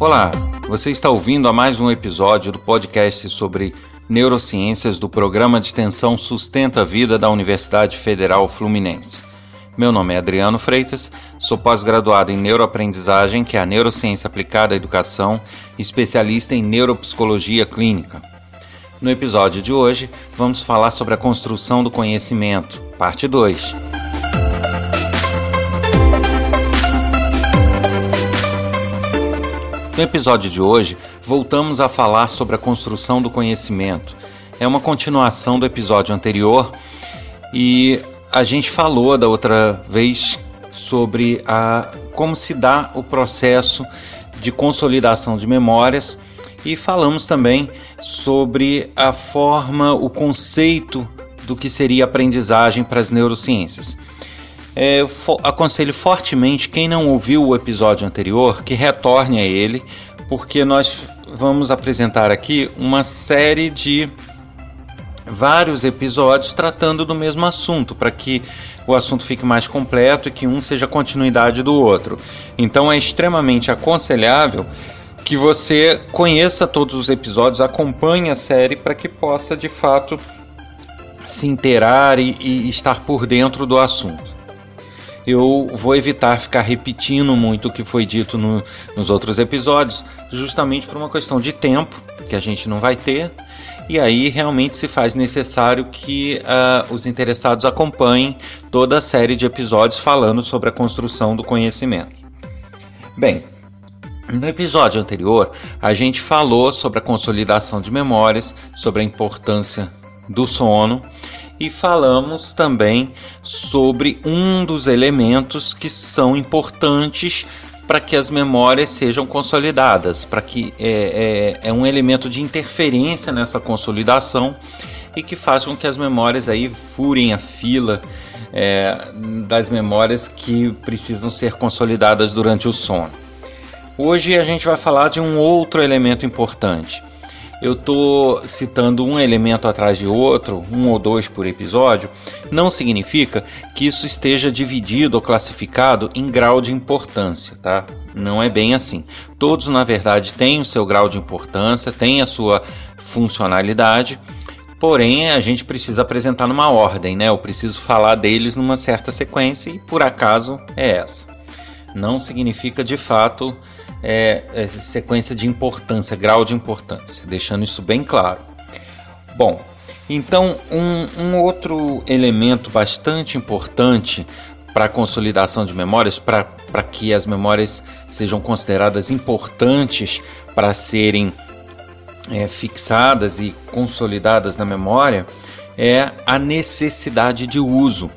Olá, você está ouvindo a mais um episódio do podcast sobre neurociências do programa de extensão Sustenta a Vida da Universidade Federal Fluminense. Meu nome é Adriano Freitas, sou pós-graduado em neuroaprendizagem, que é a neurociência aplicada à educação, especialista em neuropsicologia clínica. No episódio de hoje, vamos falar sobre a construção do conhecimento, parte 2. No episódio de hoje, voltamos a falar sobre a construção do conhecimento. É uma continuação do episódio anterior e a gente falou da outra vez sobre a, como se dá o processo de consolidação de memórias e falamos também sobre a forma, o conceito do que seria aprendizagem para as neurociências. É, aconselho fortemente quem não ouviu o episódio anterior que retorne a ele, porque nós vamos apresentar aqui uma série de vários episódios tratando do mesmo assunto, para que o assunto fique mais completo e que um seja continuidade do outro. Então é extremamente aconselhável que você conheça todos os episódios, acompanhe a série para que possa de fato se inteirar e, e, estar por dentro do assunto. Eu vou evitar ficar repetindo muito o que foi dito no, nos outros episódios, justamente por uma questão de tempo que a gente não vai ter. E aí realmente se faz necessário que uh, os interessados acompanhem toda a série de episódios falando sobre a construção do conhecimento. Bem, no episódio anterior, a gente falou sobre a consolidação de memórias, sobre a importância do sono e falamos também sobre um dos elementos que são importantes para que as memórias sejam consolidadas, para que é, é, é, um elemento de interferência nessa consolidação e que faz com que as memórias aí furem a fila é, das memórias que precisam ser consolidadas durante o sono. Hoje a gente vai falar de um outro elemento importante. Eu estou citando um elemento atrás de outro, um ou dois por episódio, não significa que isso esteja dividido ou classificado em grau de importância, tá? Não é bem assim. Todos, na verdade, têm o seu grau de importância, têm a sua funcionalidade, porém a gente precisa apresentar numa ordem, né? Eu preciso falar deles numa certa sequência e por acaso é essa. Não significa de fato é, é, sequência de importância, grau de importância, deixando isso bem claro. Bom, então um, um outro elemento bastante importante para a consolidação de memórias, para que as memórias sejam consideradas importantes para serem é, fixadas e consolidadas na memória, é a necessidade de uso.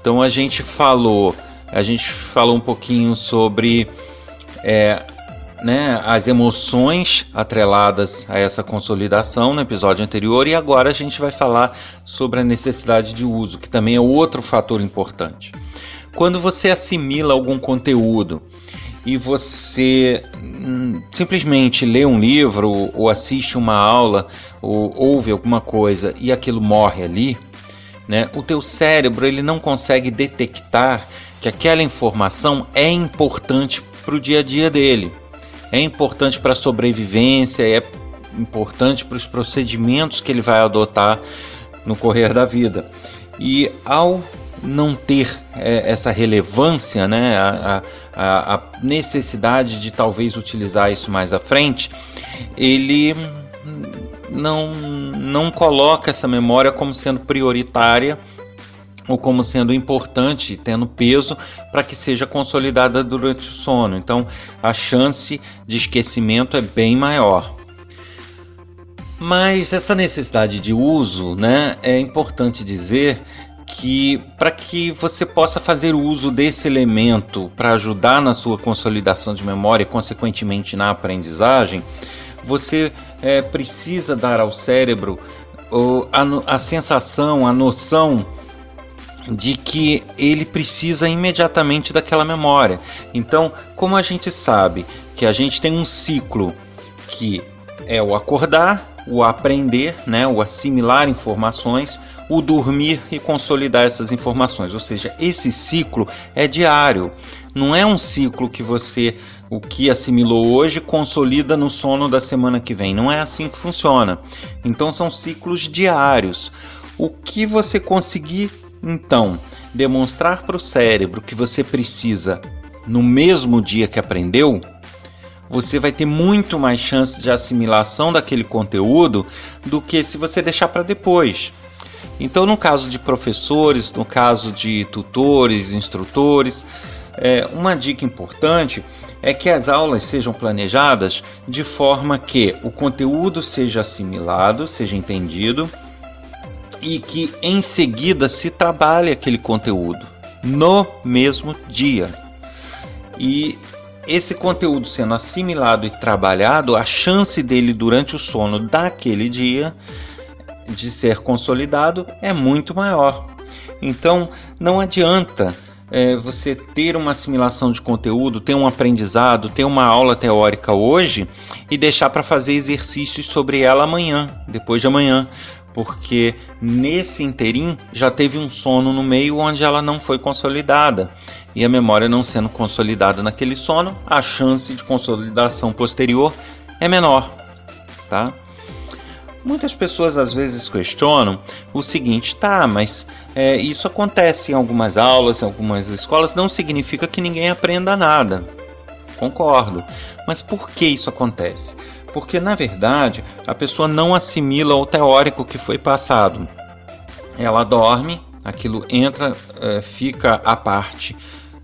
Então a gente falou, a gente falou um pouquinho sobre é, né, as emoções atreladas a essa consolidação no episódio anterior e agora a gente vai falar sobre a necessidade de uso, que também é outro fator importante. Quando você assimila algum conteúdo e você hum, simplesmente lê um livro ou assiste uma aula ou ouve alguma coisa e aquilo morre ali, né, o teu cérebro ele não consegue detectar que aquela informação é importante para o dia a dia dele. É importante para a sobrevivência, é importante para os procedimentos que ele vai adotar no correr da vida. E ao não ter é, essa relevância, né, a, a, a, necessidade de talvez utilizar isso mais à frente, ele não, não coloca essa memória como sendo prioritária ou como sendo importante, tendo peso para que seja consolidada durante o sono. Então, a chance de esquecimento é bem maior. Mas essa necessidade de uso, né, é importante dizer que para que você possa fazer uso desse elemento para ajudar na sua consolidação de memória e consequentemente na aprendizagem, você é, precisa dar ao cérebro a, a sensação, a noção de que ele precisa imediatamente daquela memória. Então, como a gente sabe que a gente tem um ciclo que é o acordar, o aprender, né, o assimilar informações, o dormir e consolidar essas informações. Ou seja, esse ciclo é diário. Não é um ciclo que você o que assimilou hoje consolida no sono da semana que vem. Não é assim que funciona. Então são ciclos diários. O que você conseguir então demonstrar para o cérebro que você precisa no mesmo dia que aprendeu, você vai ter muito mais chance de assimilação daquele conteúdo do que se você deixar para depois. Então, no caso de professores, no caso de tutores, instrutores, é, uma dica importante é que as aulas sejam planejadas de forma que o conteúdo seja assimilado, seja entendido e que em seguida se trabalhe aquele conteúdo no mesmo dia. E esse conteúdo sendo assimilado e trabalhado, a chance dele durante o sono daquele dia de ser consolidado é muito maior. Então não adianta é, você ter uma assimilação de conteúdo, ter um aprendizado, ter uma aula teórica hoje e deixar para fazer exercícios sobre ela amanhã, depois de amanhã, porque nesse interim já teve um sono no meio onde ela não foi consolidada. E a memória não sendo consolidada naquele sono, a chance de consolidação posterior é menor, tá? Muitas pessoas às vezes questionam o seguinte, tá, mas é, isso acontece em algumas aulas, em algumas escolas, não significa que ninguém aprenda nada. Concordo. Mas por que isso acontece? Porque na verdade a pessoa não assimila o teórico que foi passado. Ela dorme, aquilo entra, é, fica à parte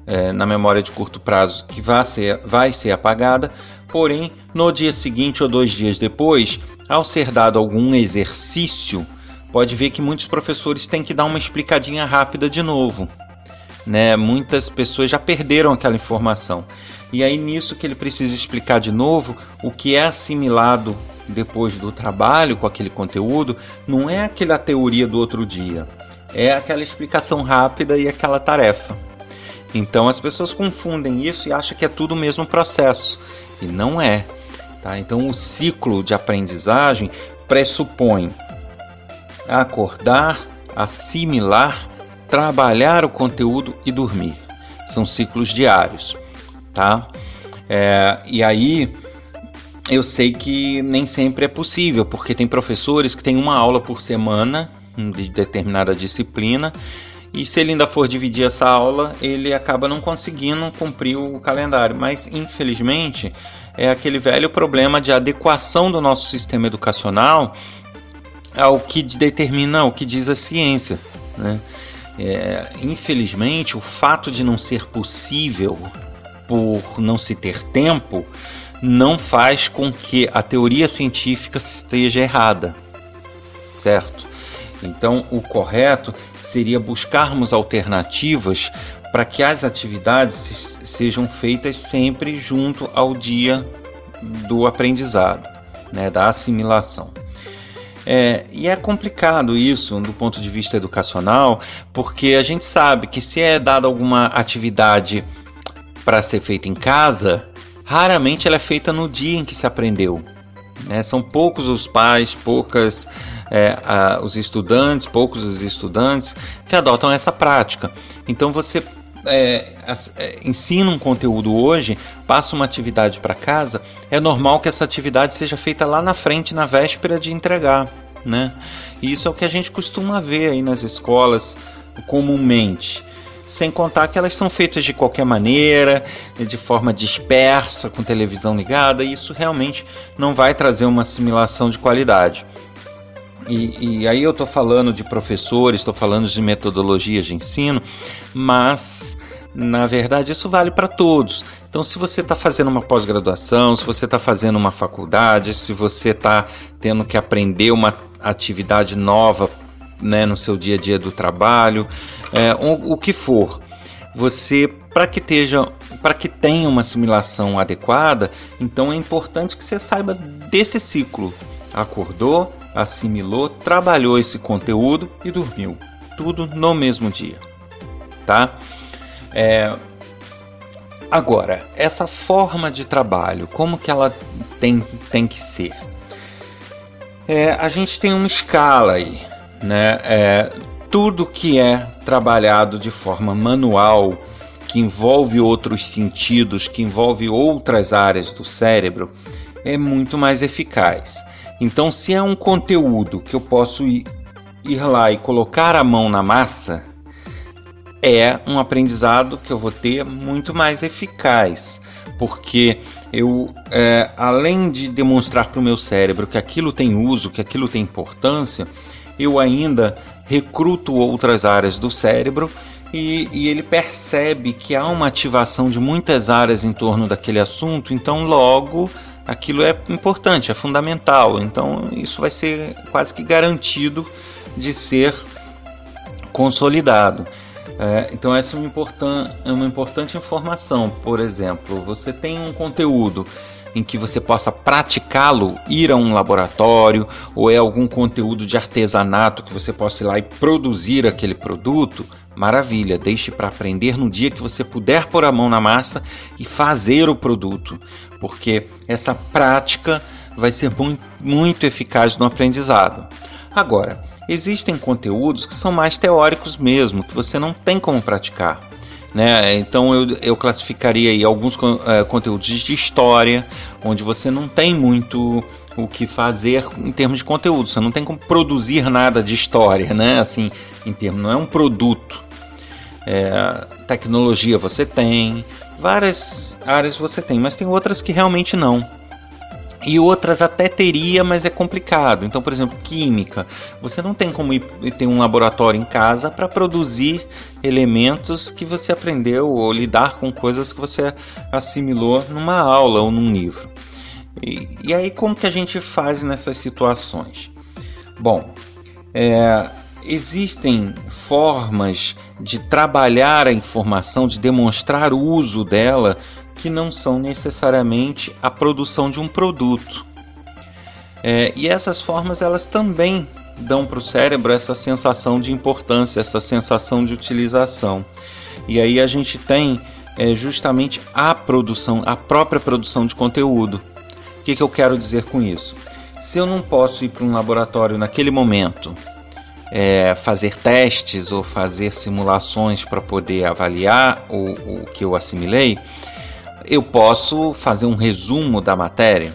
é, na memória de curto prazo que vai ser, vai ser apagada, porém no dia seguinte ou dois dias depois ao ser dado algum exercício, pode ver que muitos professores têm que dar uma explicadinha rápida de novo. Né? Muitas pessoas já perderam aquela informação. E aí, nisso que ele precisa explicar de novo, o que é assimilado depois do trabalho com aquele conteúdo, não é aquela teoria do outro dia, é aquela explicação rápida e aquela tarefa. Então as pessoas confundem isso e acham que é tudo o mesmo processo. E não é. Tá? Então, o ciclo de aprendizagem pressupõe acordar, assimilar, trabalhar o conteúdo e dormir. São ciclos diários, tá? É, e aí eu sei que nem sempre é possível, porque tem professores que têm uma aula por semana de determinada disciplina e se ele ainda for dividir essa aula, ele acaba não conseguindo cumprir o calendário. Mas infelizmente é aquele velho problema de adequação do nosso sistema educacional ao que determina o que diz a ciência. Né? É, infelizmente, o fato de não ser possível por não se ter tempo não faz com que a teoria científica esteja errada, certo? Então, o correto seria buscarmos alternativas para que as atividades sejam feitas sempre junto ao dia do aprendizado, né, da assimilação. É, e é complicado isso do ponto de vista educacional, porque a gente sabe que se é dada alguma atividade para ser feita em casa, raramente ela é feita no dia em que se aprendeu. Né? São poucos os pais, poucas é, a, os estudantes, poucos os estudantes que adotam essa prática. Então você é, é, ensina um conteúdo hoje, passa uma atividade para casa, é normal que essa atividade seja feita lá na frente, na véspera de entregar. Né? E isso é o que a gente costuma ver aí nas escolas comumente. Sem contar que elas são feitas de qualquer maneira, de forma dispersa, com televisão ligada, e isso realmente não vai trazer uma assimilação de qualidade. E, e aí eu estou falando de professores, estou falando de metodologias de ensino, mas na verdade isso vale para todos. Então, se você está fazendo uma pós-graduação, se você está fazendo uma faculdade, se você está tendo que aprender uma atividade nova né, no seu dia a dia do trabalho, é, o, o que for, você para que esteja para que tenha uma assimilação adequada, então é importante que você saiba desse ciclo. Acordou, assimilou, trabalhou esse conteúdo e dormiu. Tudo no mesmo dia, tá? É... Agora, essa forma de trabalho, como que ela tem, tem que ser? É, a gente tem uma escala aí, né? É, tudo que é trabalhado de forma manual que envolve outros sentidos, que envolve outras áreas do cérebro, é muito mais eficaz. Então, se é um conteúdo que eu posso ir, ir lá e colocar a mão na massa, é um aprendizado que eu vou ter muito mais eficaz, porque eu, é, além de demonstrar para o meu cérebro que aquilo tem uso, que aquilo tem importância, eu ainda recruto outras áreas do cérebro e, e, ele percebe que há uma ativação de muitas áreas em torno daquele assunto, então logo aquilo é importante, é fundamental. Então isso vai ser quase que garantido de ser consolidado. É, então essa é uma, importan é uma importante informação. Por exemplo, você tem um conteúdo em que você possa praticá-lo, ir a um laboratório, ou é algum conteúdo de artesanato que você possa ir lá e produzir aquele produto, maravilha, deixe para aprender no dia que você puder pôr a mão na massa e fazer o produto, porque essa prática vai ser muito, muito eficaz no aprendizado. Agora, existem conteúdos que são mais teóricos mesmo, que você não tem como praticar. Né? Então eu, eu classificaria aí alguns é, conteúdos de história, onde você não tem muito o que fazer em termos de conteúdo. Você não tem como produzir nada de história, né? Assim, em termos, não é um produto. É, tecnologia você tem, várias áreas você tem, mas tem outras que realmente não e outras até teria, mas é complicado. Então, por exemplo, química. Você não tem como ir ter um laboratório em casa para produzir elementos que você aprendeu ou lidar com coisas que você assimilou numa aula ou num livro. E, e aí, como que a gente faz nessas situações? Bom, é, existem formas de trabalhar a informação, de demonstrar o uso dela que não são necessariamente a produção de um produto. É, e essas formas elas também dão para o cérebro essa sensação de importância, essa sensação de utilização. E aí a gente tem é, justamente a produção, a própria produção de conteúdo. O que, que eu quero dizer com isso? Se eu não posso ir para um laboratório naquele momento, é, fazer testes ou fazer simulações para poder avaliar o, o que eu assimilei, eu posso fazer um resumo da matéria,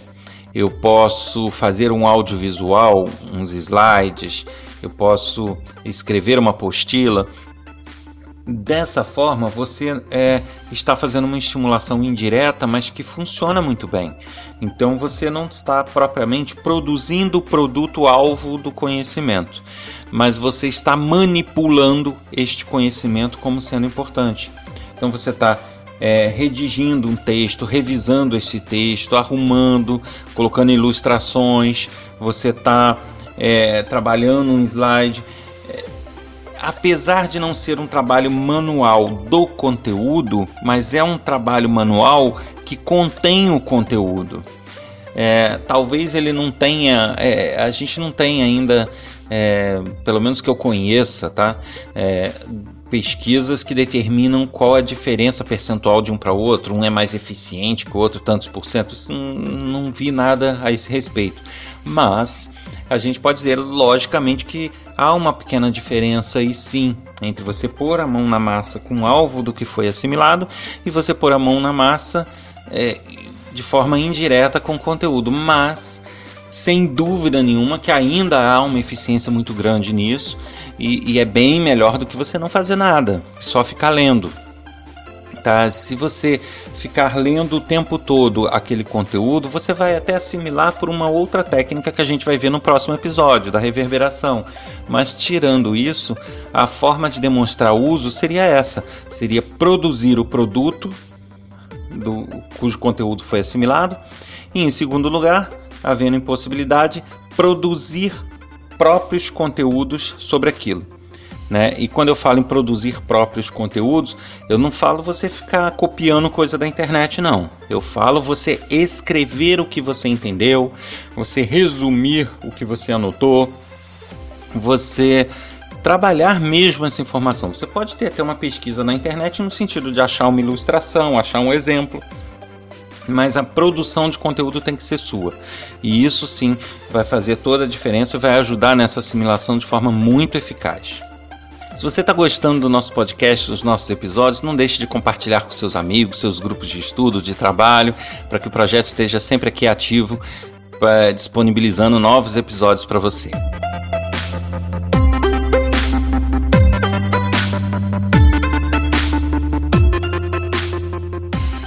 eu posso fazer um audiovisual, uns slides, eu posso escrever uma apostila. Dessa forma, você é, está fazendo uma estimulação indireta, mas que funciona muito bem. Então, você não está propriamente produzindo o produto-alvo do conhecimento, mas você está manipulando este conhecimento como sendo importante. Então, você está é, redigindo um texto, revisando esse texto, arrumando, colocando ilustrações, você está é, trabalhando um slide. É, apesar de não ser um trabalho manual do conteúdo, mas é um trabalho manual que contém o conteúdo. É, talvez ele não tenha, é, a gente não tem ainda, é, pelo menos que eu conheça, tá? Pesquisas que determinam qual a diferença percentual de um para o outro, um é mais eficiente que o outro, tantos por cento. Não, não vi nada a esse respeito. Mas a gente pode dizer, logicamente, que há uma pequena diferença e sim entre você pôr a mão na massa com o alvo do que foi assimilado e você pôr a mão na massa é, de forma indireta com o conteúdo. Mas sem dúvida nenhuma que ainda há uma eficiência muito grande nisso e, e é bem melhor do que você não fazer nada, só ficar lendo. Tá? Se você ficar lendo o tempo todo aquele conteúdo, você vai até assimilar por uma outra técnica que a gente vai ver no próximo episódio, da reverberação. Mas tirando isso, a forma de demonstrar uso seria essa: seria produzir o produto do, cujo conteúdo foi assimilado, e em segundo lugar, havendo impossibilidade, produzir próprios conteúdos sobre aquilo. Né? E quando eu falo em produzir próprios conteúdos, eu não falo você ficar copiando coisa da internet, não. Eu falo você escrever o que você entendeu, você resumir o que você anotou, você trabalhar mesmo essa informação. Você pode ter até uma pesquisa na internet no sentido de achar uma ilustração, achar um exemplo mas a produção de conteúdo tem que ser sua. E isso sim vai fazer toda a diferença e vai ajudar nessa assimilação de forma muito eficaz. Se você está gostando do nosso podcast, dos nossos episódios, não deixe de compartilhar com seus amigos, seus grupos de estudo, de trabalho, para que o projeto esteja sempre aqui ativo, é, disponibilizando novos episódios para você.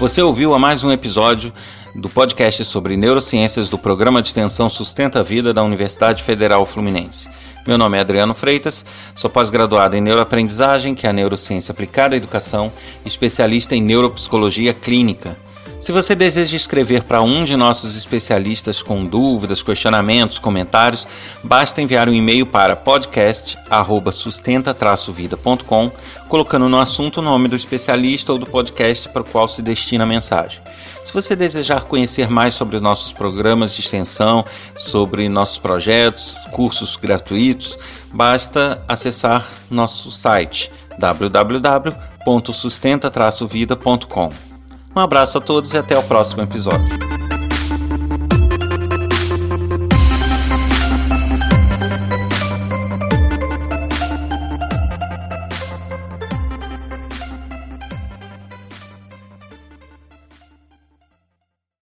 Você ouviu a mais um episódio do podcast sobre neurociências do Programa de Extensão Sustenta a Vida da Universidade Federal Fluminense. Meu nome é Adriano Freitas, sou pós-graduado em neuroaprendizagem, que é a neurociência aplicada à educação, especialista em neuropsicologia clínica. Se você deseja escrever para um de nossos especialistas com dúvidas, questionamentos, comentários, basta enviar um e-mail para podcast@sustenta-vida.com, colocando no assunto o nome do especialista ou do podcast para o qual se destina a mensagem. Se você desejar conhecer mais sobre nossos programas de extensão, sobre nossos projetos, cursos gratuitos, basta acessar nosso site www.sustenta-vida.com. Um abraço a todos e até o próximo episódio.